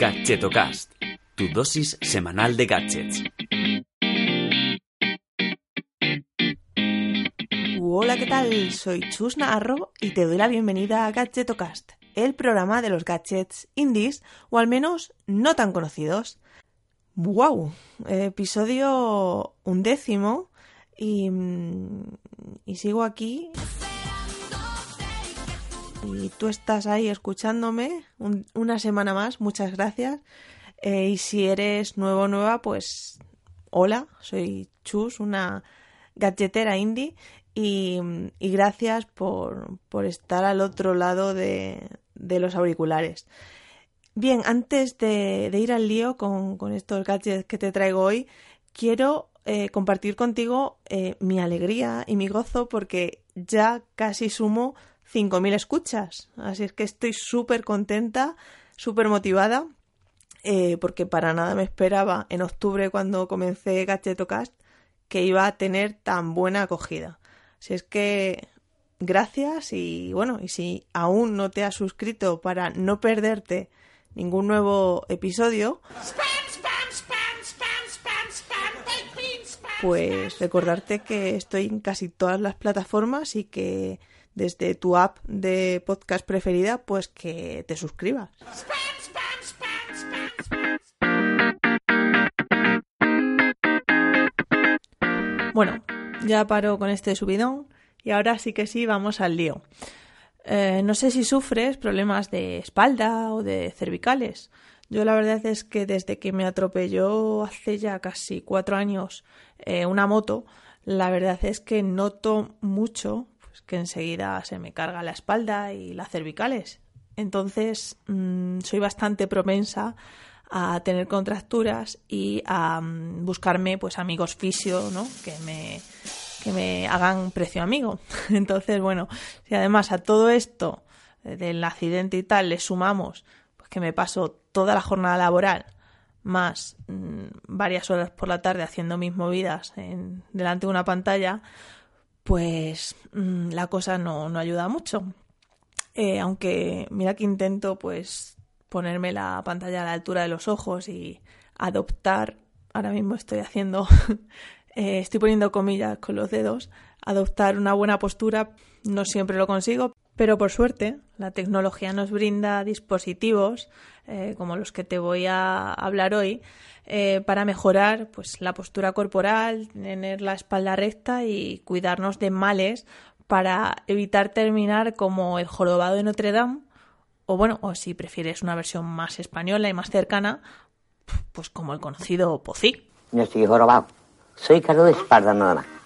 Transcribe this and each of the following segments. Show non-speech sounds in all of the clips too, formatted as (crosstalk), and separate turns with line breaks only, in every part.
Gadgetocast, tu dosis semanal de gadgets.
Hola, ¿qué tal? Soy Chus Naharro y te doy la bienvenida a Gadgetocast, el programa de los gadgets indies o al menos no tan conocidos. ¡Wow! Episodio undécimo y, y sigo aquí y tú estás ahí escuchándome una semana más, muchas gracias. Eh, y si eres nuevo o nueva, pues hola, soy Chus, una gadgetera indie y, gracias por, estar al otro lado de, los auriculares. Bien, antes de, ir al lío con, estos gadgets que te traigo hoy, quiero eh, compartir contigo eh, mi alegría y mi gozo porque ya casi sumo 5.000 escuchas. Así es que estoy súper contenta, súper motivada, eh, porque para nada me esperaba en octubre cuando comencé Gadgetocast que iba a tener tan buena acogida. Así es que gracias y bueno, y si aún no te has suscrito para no perderte ningún nuevo episodio, pues recordarte que estoy en casi todas las plataformas y que desde tu app de podcast preferida, pues que te suscribas. Bueno, ya paro con este subidón y ahora sí que sí vamos al lío. Eh, no sé si sufres problemas de espalda o de cervicales. Yo la verdad es que desde que me atropelló hace ya casi cuatro años eh, una moto, la verdad es que noto mucho que enseguida se me carga la espalda y las cervicales. Entonces mm, soy bastante propensa a tener contracturas y a mm, buscarme pues amigos fisio, ¿no? Que me, que me hagan precio amigo. (laughs) Entonces, bueno, si además a todo esto del accidente y tal le sumamos pues que me paso toda la jornada laboral más mm, varias horas por la tarde haciendo mis movidas en, delante de una pantalla, pues mm, la cosa no, ayuda mucho. Eh, aunque mira que intento pues ponerme la pantalla a la altura de los ojos y adoptar, ahora mismo estoy haciendo, (laughs) eh, estoy poniendo comillas con los dedos, adoptar una buena postura, no siempre lo consigo, pero por suerte la tecnología nos brinda dispositivos eh, como los que te voy a hablar hoy eh, para mejorar pues, la postura corporal, tener la espalda recta y cuidarnos de males para evitar terminar como el jorobado de Notre Dame o bueno, o si prefieres una versión más española y más cercana, pues como el conocido POCI.
No estoy jorobado, soy caro de espalda nada más.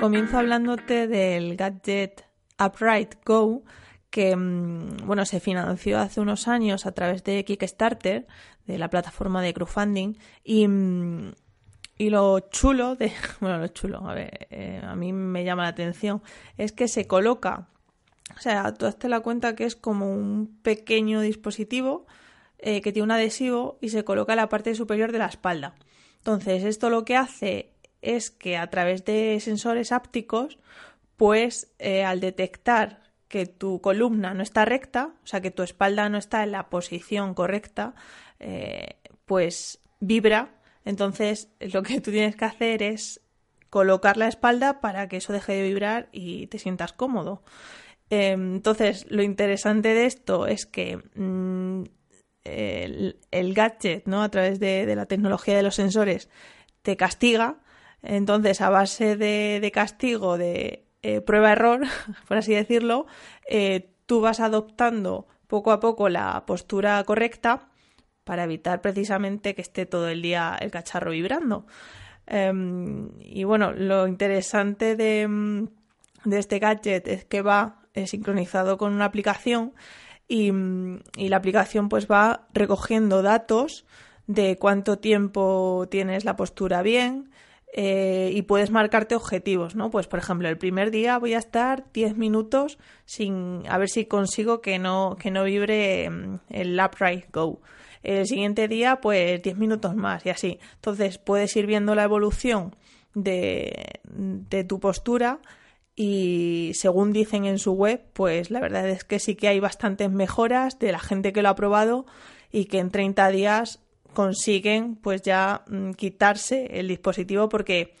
Comienzo hablándote del gadget Upright Go, que mm, bueno, se financió hace unos años a través de Kickstarter, de la plataforma de crowdfunding, y, mm, y lo chulo de, (laughs) bueno, lo chulo, a ver, eh, a mí me llama la atención, es que se coloca, o sea, tú hazte la cuenta que es como un pequeño dispositivo eh, que tiene un adhesivo y se coloca en la parte superior de la espalda. Entonces, esto lo que hace es que a través de sensores ápticos, pues eh, al detectar que tu columna no está recta, o sea que tu espalda no está en la posición correcta, eh, pues vibra. Entonces lo que tú tienes que hacer es colocar la espalda para que eso deje de vibrar y te sientas cómodo. Em, entonces lo interesante de esto es que mm, el, gadget, ¿no? A través de la tecnología de los sensores, te castiga entonces, a base de, castigo, de eh, prueba-error, (laughs) por así decirlo, eh, tú vas adoptando poco a poco la postura correcta para evitar precisamente que esté todo el día el cacharro vibrando. Em, y bueno, lo interesante de, este gadget es que va eh, sincronizado con una aplicación y, y, la aplicación pues va recogiendo datos de cuánto tiempo tienes la postura bien, eh, y puedes marcarte objetivos, ¿no? Pues por ejemplo, el primer día voy a estar 10 minutos sin a ver si consigo que no, que no vibre mm, el upright go. El siguiente día, pues 10 minutos más y así. Entonces puedes ir viendo la evolución de, de tu postura y según dicen en su web, pues la verdad es que sí que hay bastantes mejoras de la gente que lo ha probado y que en 30 días consiguen pues ya mm, quitarse el dispositivo porque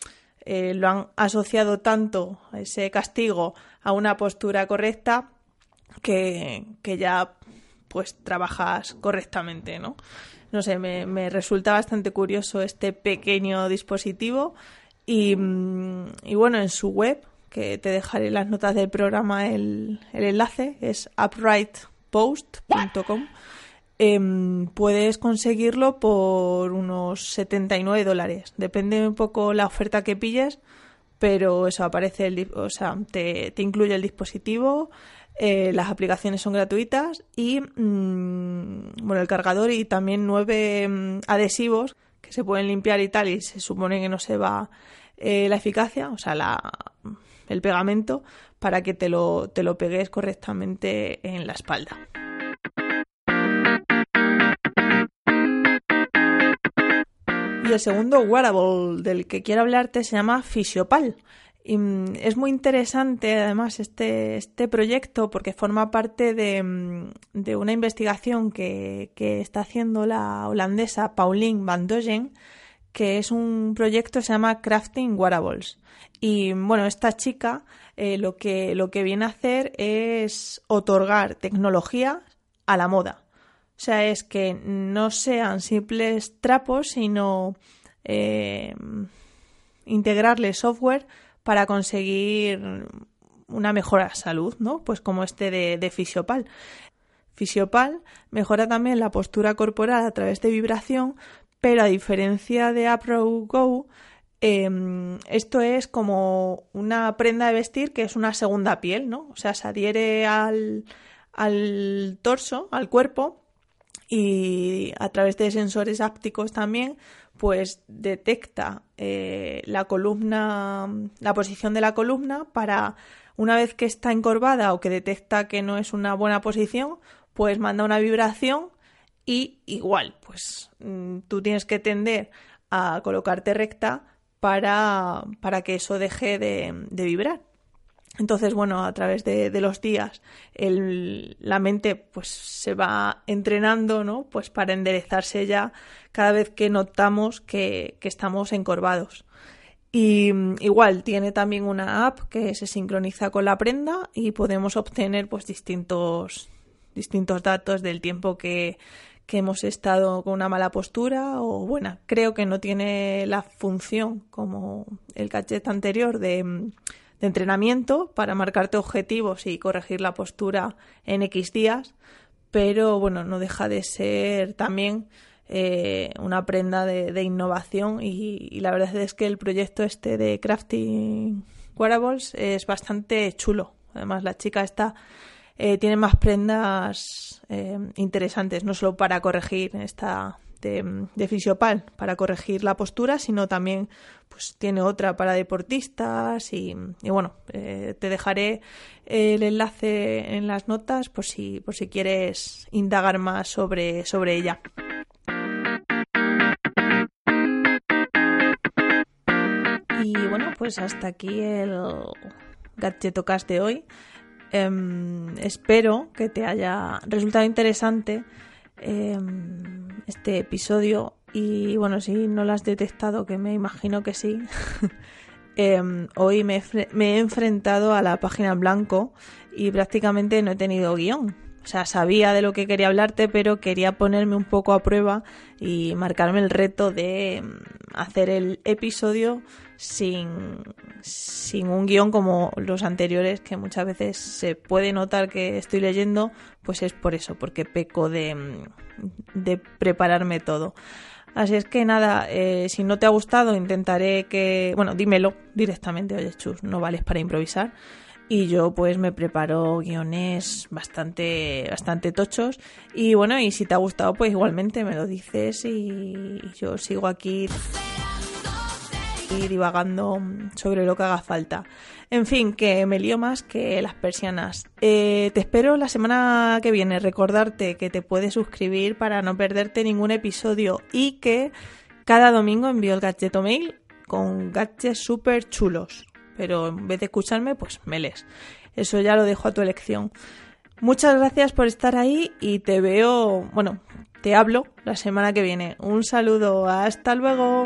eh, lo han asociado tanto ese castigo a una postura correcta que, que ya pues trabajas correctamente, ¿no? No sé, me, me resulta bastante curioso este pequeño dispositivo y, mm, y bueno, en su web que te dejaré las notas del programa el, enlace, es uprightpost.com. Em, puedes conseguirlo por unos 79 dólares. Depende un poco la oferta que pilles, pero eso aparece, el, o sea, te, incluye el dispositivo, eh, las aplicaciones son gratuitas y mm, bueno, el cargador y también nueve mm, adhesivos que se pueden limpiar y tal y se supone que no se va eh, la eficacia, o sea, la, el pegamento para que te lo, te lo pegues correctamente en la espalda. Y el segundo wearable del que quiero hablarte se llama Fisiopal. Y mm, es muy interesante además este, este proyecto porque forma parte de, mm, de una investigación que, que, está haciendo la holandesa Pauline van Dogen que es un proyecto que se llama Crafting Wearables. Y bueno, esta chica eh, lo, que, lo que viene a hacer es otorgar tecnología a la moda. O sea, es que no sean simples trapos, sino eh, integrarle software para conseguir una mejora de salud, ¿no? Pues como este de, Fisiopal. Fisiopal mejora también la postura corporal a través de vibración, pero a diferencia de Apro Go, em, esto es como una prenda de vestir que es una segunda piel, ¿no? O sea, se adhiere al, al torso, al cuerpo, y a través de sensores ápticos también, pues detecta eh, la columna, la posición de la columna para una vez que está encorvada o que detecta que no es una buena posición, pues manda una vibración y igual, pues mm, tú tienes que tender a colocarte recta para, para que eso deje de, vibrar. Entonces, bueno, a través de, los días la mente pues se va entrenando, ¿no? Pues para enderezarse ya cada vez que notamos que, que estamos encorvados. Y igual tiene también una app que se sincroniza con la prenda y podemos obtener pues distintos, distintos datos del tiempo que, que hemos estado con una mala postura o buena. Creo que no tiene la función como el gadget anterior de, entrenamiento para marcarte objetivos y corregir la postura en X días, pero bueno, no deja de ser también eh, una prenda de, innovación y, y, la verdad es que el proyecto este de Crafting Wearables es bastante chulo. Además, la chica está eh, tiene más prendas eh, interesantes, no solo para corregir esta de, de, fisiopal, para corregir la postura, sino también pues tiene otra para deportistas y, bueno, eh, te dejaré el enlace en las notas por si, por si quieres indagar más sobre, sobre ella. Y bueno, pues hasta aquí el Gadgetocast de hoy. Em, espero que te haya resultado interesante em, este episodio y bueno, si no lo has detectado, que me imagino que sí, (laughs) em, hoy me, he enfrentado a la página en blanco y prácticamente no he tenido guion. O sea, sabía de lo que quería hablarte, pero quería ponerme un poco a prueba y marcarme el reto de hacer el episodio sin, sin un guion como los anteriores, que muchas veces se puede notar que estoy leyendo, pues es por eso, porque peco de, de prepararme todo. Así es que nada, eh, si no te ha gustado, intentaré que, bueno, dímelo directamente, oye, chus, no vales para improvisar. Y yo pues me preparo guiones bastante, bastante tochos. Y bueno, y si te ha gustado, pues igualmente me lo dices y yo sigo aquí y divagando sobre lo que haga falta. En fin, que me lío más que las persianas. Eh, te espero la semana que viene. Recordarte que te puedes suscribir para no perderte ningún episodio y que cada domingo envío el gadget mail con gadgets súper chulos. pero en vez de escucharme, pues me lees. Eso ya lo dejo a tu elección. Muchas gracias por estar ahí y te veo, bueno, te hablo la semana que viene. Un saludo, hasta luego.